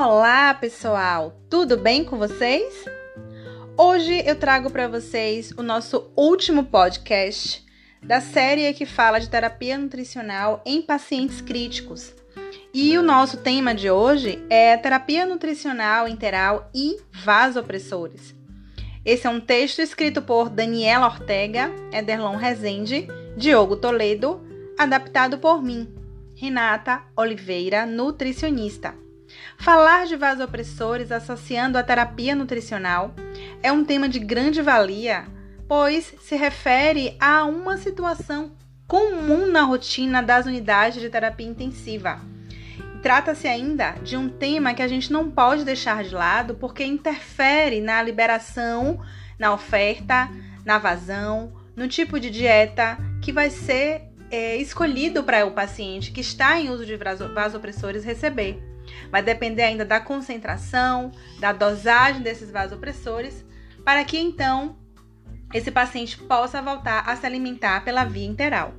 Olá, pessoal! Tudo bem com vocês? Hoje eu trago para vocês o nosso último podcast da série que fala de terapia nutricional em pacientes críticos. E o nosso tema de hoje é terapia nutricional interal e vasopressores. Esse é um texto escrito por Daniela Ortega, Ederlon Rezende, Diogo Toledo, adaptado por mim, Renata Oliveira, nutricionista. Falar de vasopressores associando a terapia nutricional é um tema de grande valia, pois se refere a uma situação comum na rotina das unidades de terapia intensiva. Trata-se ainda de um tema que a gente não pode deixar de lado porque interfere na liberação, na oferta, na vazão, no tipo de dieta que vai ser é, escolhido para o paciente que está em uso de vasopressores receber. Vai depender ainda da concentração, da dosagem desses vasopressores, para que então esse paciente possa voltar a se alimentar pela via interal.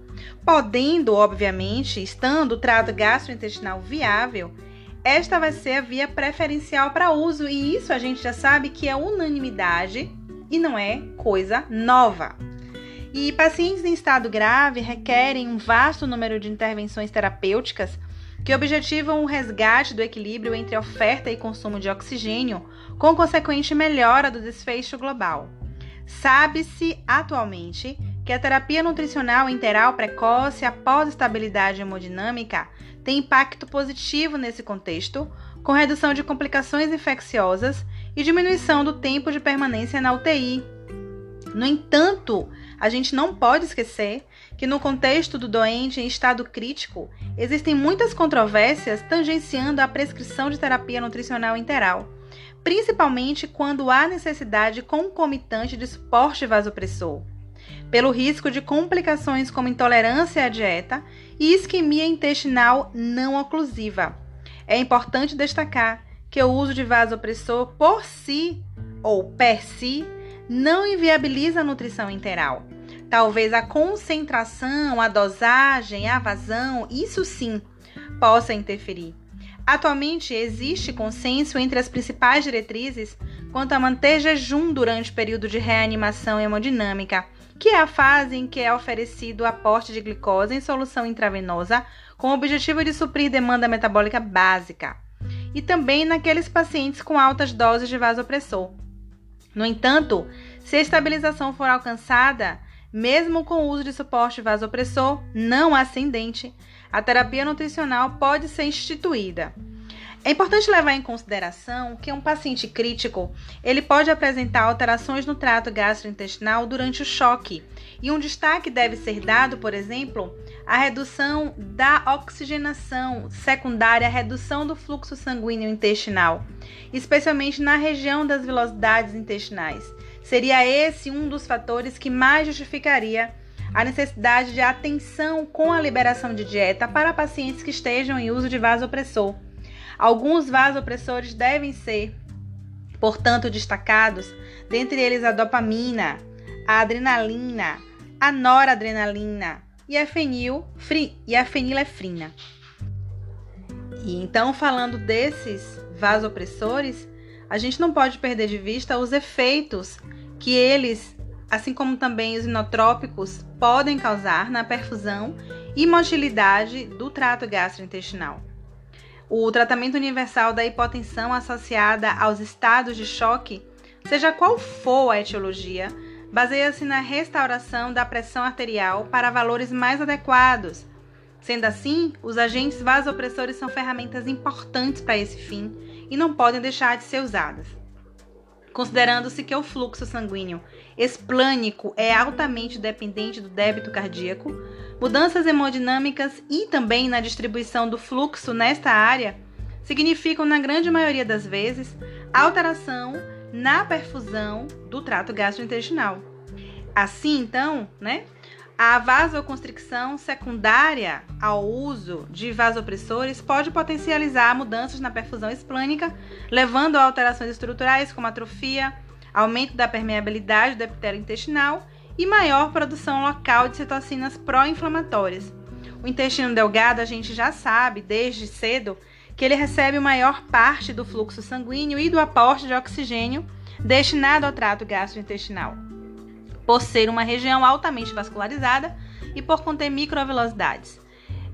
Podendo, obviamente, estando o trato gastrointestinal viável, esta vai ser a via preferencial para uso, e isso a gente já sabe que é unanimidade e não é coisa nova. E pacientes em estado grave requerem um vasto número de intervenções terapêuticas que objetivam o resgate do equilíbrio entre oferta e consumo de oxigênio, com consequente melhora do desfecho global. Sabe-se atualmente que a terapia nutricional interal precoce após estabilidade hemodinâmica tem impacto positivo nesse contexto, com redução de complicações infecciosas e diminuição do tempo de permanência na UTI. No entanto, a gente não pode esquecer que, no contexto do doente em estado crítico, existem muitas controvérsias tangenciando a prescrição de terapia nutricional interal, principalmente quando há necessidade concomitante de suporte vasopressor, pelo risco de complicações como intolerância à dieta e isquemia intestinal não oclusiva. É importante destacar que o uso de vasopressor por si ou per si não inviabiliza a nutrição interal. Talvez a concentração, a dosagem, a vazão, isso sim possa interferir. Atualmente existe consenso entre as principais diretrizes quanto a manter jejum durante o período de reanimação hemodinâmica, que é a fase em que é oferecido aporte de glicose em solução intravenosa com o objetivo de suprir demanda metabólica básica, e também naqueles pacientes com altas doses de vasopressor. No entanto, se a estabilização for alcançada, mesmo com o uso de suporte vasopressor não ascendente, a terapia nutricional pode ser instituída. É importante levar em consideração que um paciente crítico, ele pode apresentar alterações no trato gastrointestinal durante o choque, e um destaque deve ser dado, por exemplo, à redução da oxigenação secundária à redução do fluxo sanguíneo intestinal, especialmente na região das velocidades intestinais. Seria esse um dos fatores que mais justificaria a necessidade de atenção com a liberação de dieta para pacientes que estejam em uso de vasopressor. Alguns vasopressores devem ser, portanto, destacados, dentre eles a dopamina, a adrenalina, a noradrenalina e a, fenil, e a fenilefrina. E então, falando desses vasopressores, a gente não pode perder de vista os efeitos que eles, assim como também os inotrópicos, podem causar na perfusão e motilidade do trato gastrointestinal. O tratamento universal da hipotensão associada aos estados de choque, seja qual for a etiologia, baseia-se na restauração da pressão arterial para valores mais adequados. Sendo assim, os agentes vasopressores são ferramentas importantes para esse fim e não podem deixar de ser usadas. Considerando-se que o fluxo sanguíneo esplânico é altamente dependente do débito cardíaco, mudanças hemodinâmicas e também na distribuição do fluxo nesta área significam, na grande maioria das vezes, alteração na perfusão do trato gastrointestinal. Assim, então, né, a vasoconstricção secundária ao uso de vasopressores pode potencializar mudanças na perfusão esplânica, levando a alterações estruturais como atrofia, aumento da permeabilidade do epitélio intestinal e maior produção local de citocinas pró-inflamatórias. O intestino delgado, a gente já sabe desde cedo que ele recebe maior parte do fluxo sanguíneo e do aporte de oxigênio destinado ao trato gastrointestinal, por ser uma região altamente vascularizada e por conter microvelocidades.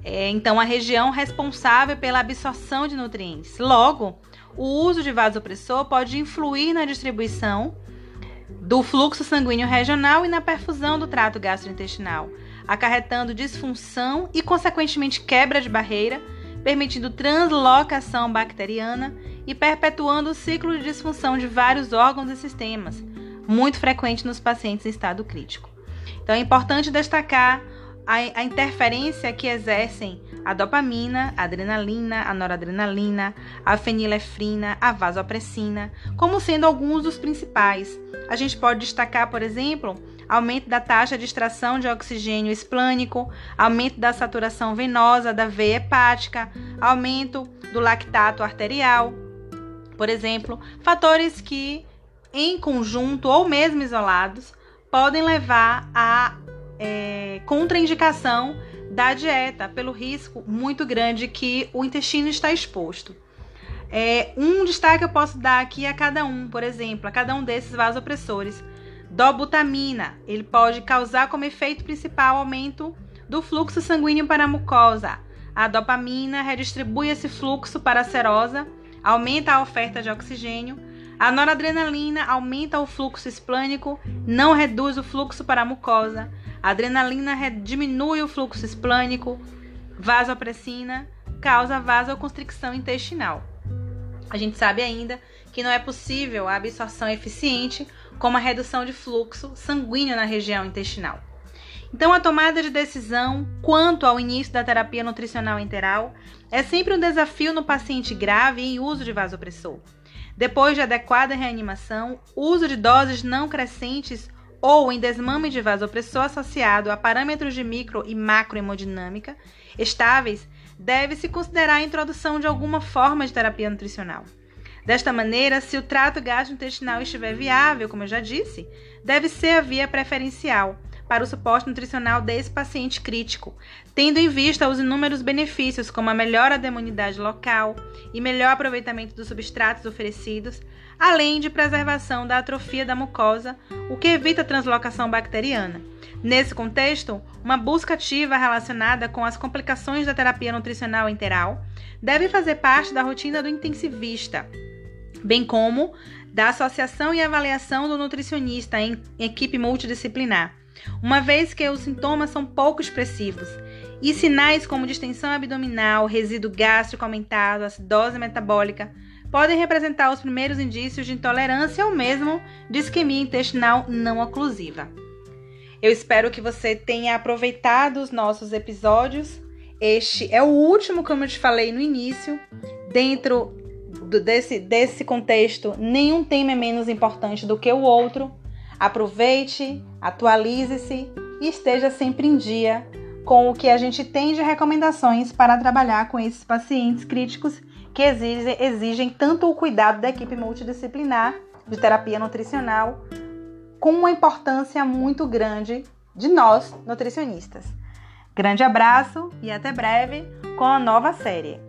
É, então, a região responsável pela absorção de nutrientes. Logo, o uso de vasopressor pode influir na distribuição do fluxo sanguíneo regional e na perfusão do trato gastrointestinal, acarretando disfunção e, consequentemente, quebra de barreira, permitindo translocação bacteriana e perpetuando o ciclo de disfunção de vários órgãos e sistemas, muito frequente nos pacientes em estado crítico. Então, é importante destacar a, a interferência que exercem a dopamina, a adrenalina, a noradrenalina, a fenilefrina, a vasopressina, como sendo alguns dos principais. A gente pode destacar, por exemplo, aumento da taxa de extração de oxigênio esplânico, aumento da saturação venosa da veia hepática, aumento do lactato arterial, por exemplo, fatores que, em conjunto ou mesmo isolados, podem levar a é, contraindicação da dieta, pelo risco muito grande que o intestino está exposto. É, um destaque eu posso dar aqui a cada um, por exemplo, a cada um desses vasopressores. Dobutamina, ele pode causar como efeito principal aumento do fluxo sanguíneo para a mucosa. A dopamina redistribui esse fluxo para a serosa, aumenta a oferta de oxigênio. A noradrenalina aumenta o fluxo esplânico, não reduz o fluxo para a mucosa. A adrenalina diminui o fluxo esplânico, vasopressina causa vasoconstricção intestinal. A gente sabe ainda que não é possível a absorção eficiente como a redução de fluxo sanguíneo na região intestinal. Então, a tomada de decisão quanto ao início da terapia nutricional enteral é sempre um desafio no paciente grave em uso de vasopressor. Depois de adequada reanimação, uso de doses não crescentes ou em desmame de vasopressor associado a parâmetros de micro e macrohemodinâmica estáveis, deve-se considerar a introdução de alguma forma de terapia nutricional. Desta maneira, se o trato gastrointestinal estiver viável, como eu já disse, deve ser a via preferencial para o suporte nutricional desse paciente crítico, tendo em vista os inúmeros benefícios, como a melhora da imunidade local e melhor aproveitamento dos substratos oferecidos, além de preservação da atrofia da mucosa, o que evita a translocação bacteriana. Nesse contexto, uma busca ativa relacionada com as complicações da terapia nutricional enteral deve fazer parte da rotina do intensivista, bem como da associação e avaliação do nutricionista em equipe multidisciplinar, uma vez que os sintomas são pouco expressivos e sinais como distensão abdominal, resíduo gástrico aumentado, acidose metabólica podem representar os primeiros indícios de intolerância ou mesmo de isquemia intestinal não oclusiva. Eu espero que você tenha aproveitado os nossos episódios. Este é o último, como eu te falei no início. Dentro do, desse, desse contexto, nenhum tema é menos importante do que o outro. Aproveite, atualize-se e esteja sempre em dia com o que a gente tem de recomendações para trabalhar com esses pacientes críticos que exigem, exigem tanto o cuidado da equipe multidisciplinar de terapia nutricional, com uma importância muito grande de nós, nutricionistas. Grande abraço e até breve com a nova série.